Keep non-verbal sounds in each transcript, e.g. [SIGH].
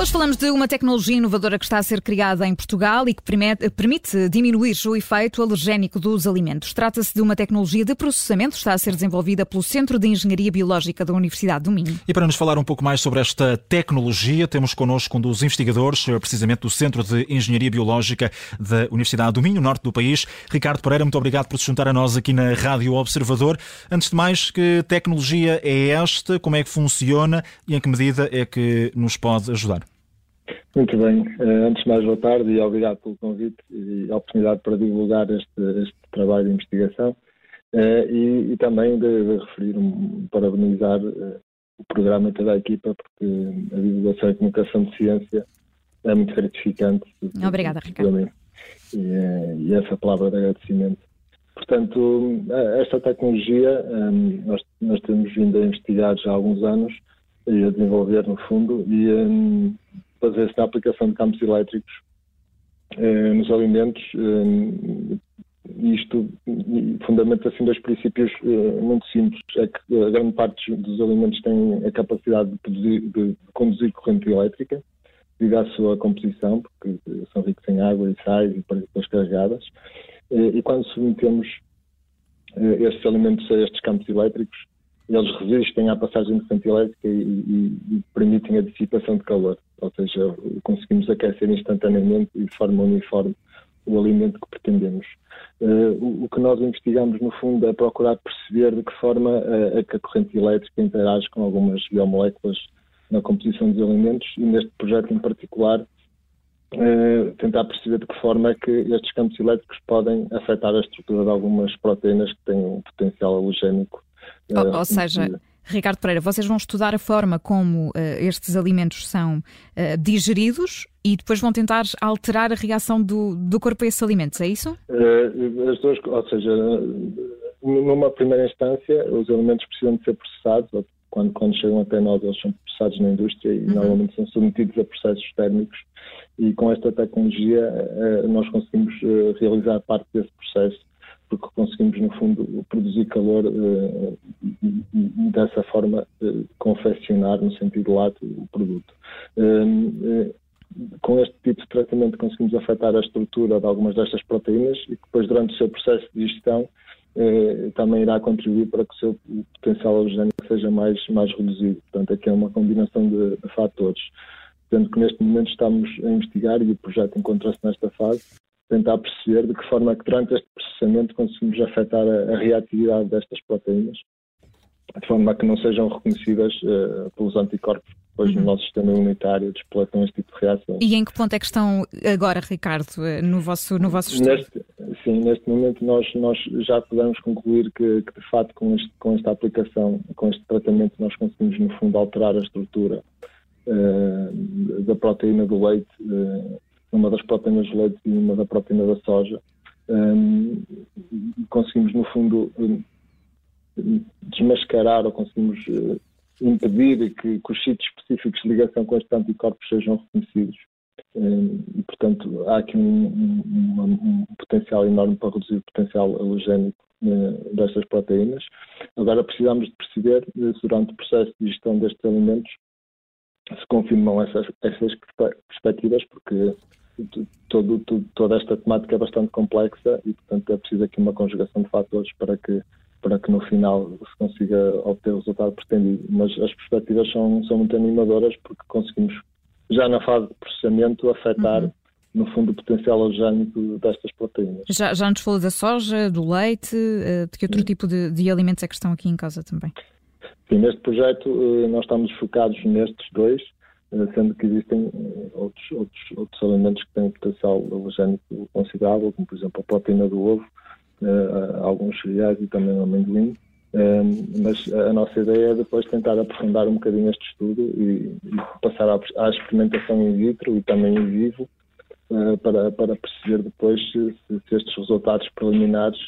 Hoje falamos de uma tecnologia inovadora que está a ser criada em Portugal e que permite diminuir o efeito alergénico dos alimentos. Trata-se de uma tecnologia de processamento que está a ser desenvolvida pelo Centro de Engenharia Biológica da Universidade do Minho. E para nos falar um pouco mais sobre esta tecnologia, temos connosco um dos investigadores, precisamente do Centro de Engenharia Biológica da Universidade do Minho, norte do país, Ricardo Pereira. Muito obrigado por se juntar a nós aqui na Rádio Observador. Antes de mais, que tecnologia é esta? Como é que funciona e em que medida é que nos pode ajudar? Muito bem. Eh, antes de mais, boa tarde e obrigado pelo convite e a oportunidade para divulgar este, este trabalho de investigação eh, e, e também de, de, referir, parabenizar eh, o programa e toda a equipa, porque a divulgação e comunicação de ciência é muito gratificante. Obrigada, Ricardo. E, e essa palavra de agradecimento. Portanto, esta tecnologia nós, nós temos vindo a investigar já há alguns anos e a desenvolver no fundo e fazer-se na aplicação de campos elétricos eh, nos alimentos. Eh, isto fundamenta assim dois princípios eh, muito simples. É que a grande parte dos alimentos tem a capacidade de, produzir, de conduzir corrente elétrica devido à sua composição, porque são ricos em água e sais e partículas carregadas. Eh, e quando submetemos eh, estes alimentos a estes campos elétricos, eles resistem à passagem de corrente elétrica e, e, e, permitem a dissipação de calor, ou seja, conseguimos aquecer instantaneamente e de forma uniforme o alimento que pretendemos. Uh, o, o, que nós investigamos, no fundo, é procurar perceber de que forma uh, a corrente elétrica interage com algumas biomoléculas na composição dos alimentos e neste projeto em particular uh, tentar perceber de que forma é que estes campos elétricos podem afetar a estrutura de algumas proteínas que têm um potencial halogénico ou, ou seja, Ricardo Pereira, vocês vão estudar a forma como uh, estes alimentos são uh, digeridos e depois vão tentar alterar a reação do, do corpo a esses alimentos, é isso? Uh, as duas, ou seja, numa primeira instância, os alimentos precisam de ser processados, quando, quando chegam até nós, eles são processados na indústria e uhum. normalmente são submetidos a processos térmicos. E com esta tecnologia, nós conseguimos realizar parte desse processo porque conseguimos, no fundo, produzir calor uh, e, dessa forma uh, confeccionar, no sentido lato, o produto. Uh, com este tipo de tratamento conseguimos afetar a estrutura de algumas destas proteínas e depois, durante o seu processo de digestão, também irá contribuir para que o seu potencial halogénico seja mais, mais reduzido. Portanto, aqui é uma combinação de, de fatores. Sendo que neste momento estamos a investigar e o projeto encontra-se nesta fase, tentar perceber de que forma é que durante este processamento conseguimos afetar a, a reatividade destas proteínas, de forma a que não sejam reconhecidas uh, pelos anticorpos depois uhum. no nosso sistema imunitário despletam este tipo de reação. E em que ponto é que estão agora, Ricardo, eh, no vosso, no vosso estudo? Neste, sim, neste momento nós, nós já podemos concluir que, que de facto com, este, com esta aplicação, com este tratamento, nós conseguimos no fundo alterar a estrutura uh, da proteína do leite uh, uma das proteínas de leite e uma da proteína da soja. Um, conseguimos, no fundo, desmascarar ou conseguimos uh, impedir que, que, os sítios específicos de ligação com estes anticorpos sejam reconhecidos. Um, e, portanto, há aqui um, um, potencial enorme para reduzir o potencial halogénico uh, destas proteínas. Agora, precisamos de perceber, durante o processo de gestão destes alimentos, se confirmam essas, essas perspectivas, porque todo, toda esta temática é bastante complexa e, portanto, é preciso aqui uma conjugação de fatores para que, para que no final se consiga obter o resultado pretendido. Mas as perspectivas são, são muito animadoras porque conseguimos, já na fase de processamento, afetar. Uhum no fundo, o potencial orgânico destas proteínas. Já, já nos falou da soja, do leite, eh, de que outro tipo de, de, alimentos é que estão aqui em casa também? Sim, neste projeto eh, nós estamos focados nestes dois, sendo que existem eh, outros, outros, outros alimentos que têm potencial halogénico considerável, como por exemplo a proteína do ovo, uh, alguns cereais e também o amendoim. Uh, mas a nossa ideia é depois tentar aprofundar um bocadinho este estudo e, passar à, experimentação in vitro e também em vivo para, para perceber depois se, se estes resultados preliminares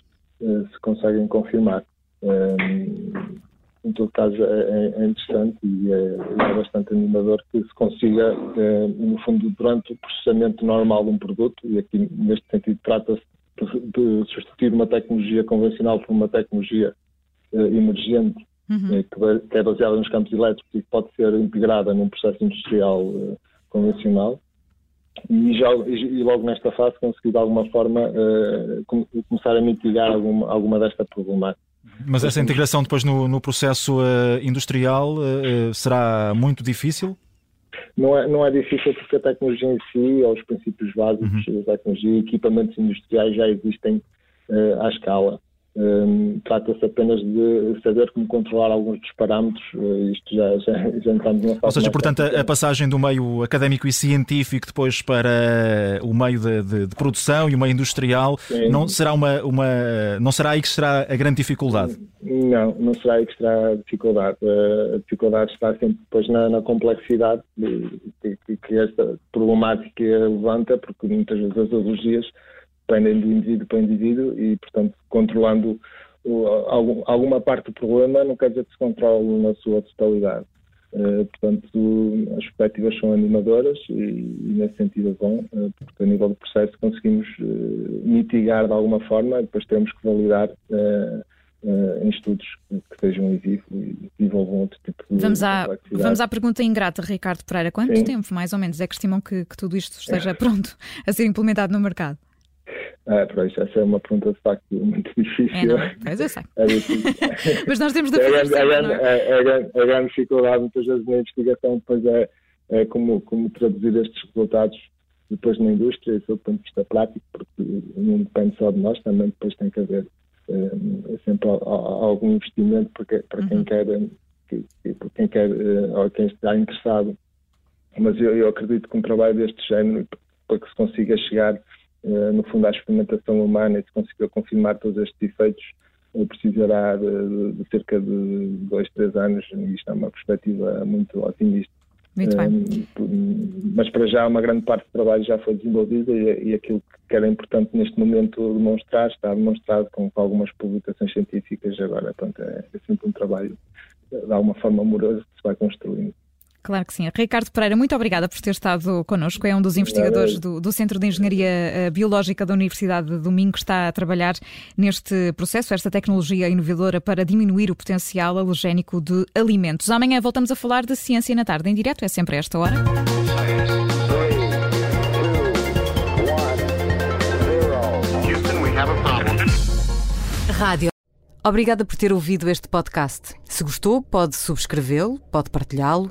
se conseguem confirmar em todo caso é, é, interessante e é, é, bastante animador que se consiga, é, no fundo, durante o processamento normal de um produto, e aqui neste sentido trata-se de, de, substituir uma tecnologia convencional por uma tecnologia é, emergente, uhum. Que, que, é baseada nos campos elétricos e que pode ser integrada num processo industrial convencional e, já, e logo nesta fase conseguir de alguma forma começar a mitigar alguma, alguma desta problemática. Mas essa integração depois no, no processo uh, industrial uh, será muito difícil? Não é, não é difícil porque a tecnologia em si, ou os princípios básicos uhum. da tecnologia, equipamentos industriais já existem à escala. Um, Trata-se apenas de saber como controlar alguns dos parâmetros, uh, isto já, já, já entramos numa fase. Ou seja, portanto, a, a, passagem do meio académico e científico depois para o meio de, de, de produção e o meio industrial não será, uma, uma, não será aí que será a grande dificuldade? Não, não será aí que será a dificuldade. A dificuldade está sempre depois na, na complexidade que, que, esta problemática levanta, porque muitas vezes as alergias dependem do indivíduo para indivíduo e, portanto, controlando o, algum, alguma parte do problema não quer dizer que se controle na sua totalidade. Uh, portanto, as perspectivas são animadoras e, e nesse sentido é bom, uh, porque a nível do processo conseguimos uh, mitigar de alguma forma, depois temos que validar em estudos que sejam vivo e envolvam outro tipo de vamos à, vamos à pergunta ingrata, Ricardo Pereira. Quanto Sim. tempo, mais ou menos, é que estimam que, que tudo isto esteja [LAUGHS] pronto a ser implementado no mercado? Ah, pois, essa é uma pergunta de facto muito [LAUGHS] difícil. É, é? Pois eu sei. É [LAUGHS] Mas nós temos de é fazer a, grande, a, é? a, grande, a grande dificuldade muitas vezes na investigação depois é, é como, como traduzir estes resultados depois na indústria, isso é do ponto de vista prático, porque não depende só de nós, também depois tem que haver é, sempre algum investimento para, para quem uhum. quer, que, para quem quer ou quem está interessado. Mas eu, eu acredito que um trabalho deste género, para que se consiga chegar eh, no fundo, à experimentação humana e se conseguir confirmar todos estes efeitos, eh, precisará de, de, cerca de dois, três anos, e isto é uma perspectiva muito otimista. Muito bem. Mas para já uma grande parte do trabalho já foi desenvolvida e, e aquilo que era importante neste momento demonstrar está demonstrado com, com algumas publicações científicas. Agora, pronto, é, é sempre um trabalho de alguma forma amoroso que se vai construindo. Claro que sim. Ricardo Pereira, muito obrigada por ter estado connosco. É um dos investigadores do, do, Centro de Engenharia eh, Biológica da Universidade de Domingo que está a trabalhar neste processo, esta tecnologia inovadora para diminuir o potencial alergénico de alimentos. Amanhã voltamos a falar de ciência na tarde em direto, é sempre a esta hora. Rádio. Obrigada por ter ouvido este podcast. Se gostou, pode subscrevê-lo, pode partilhá-lo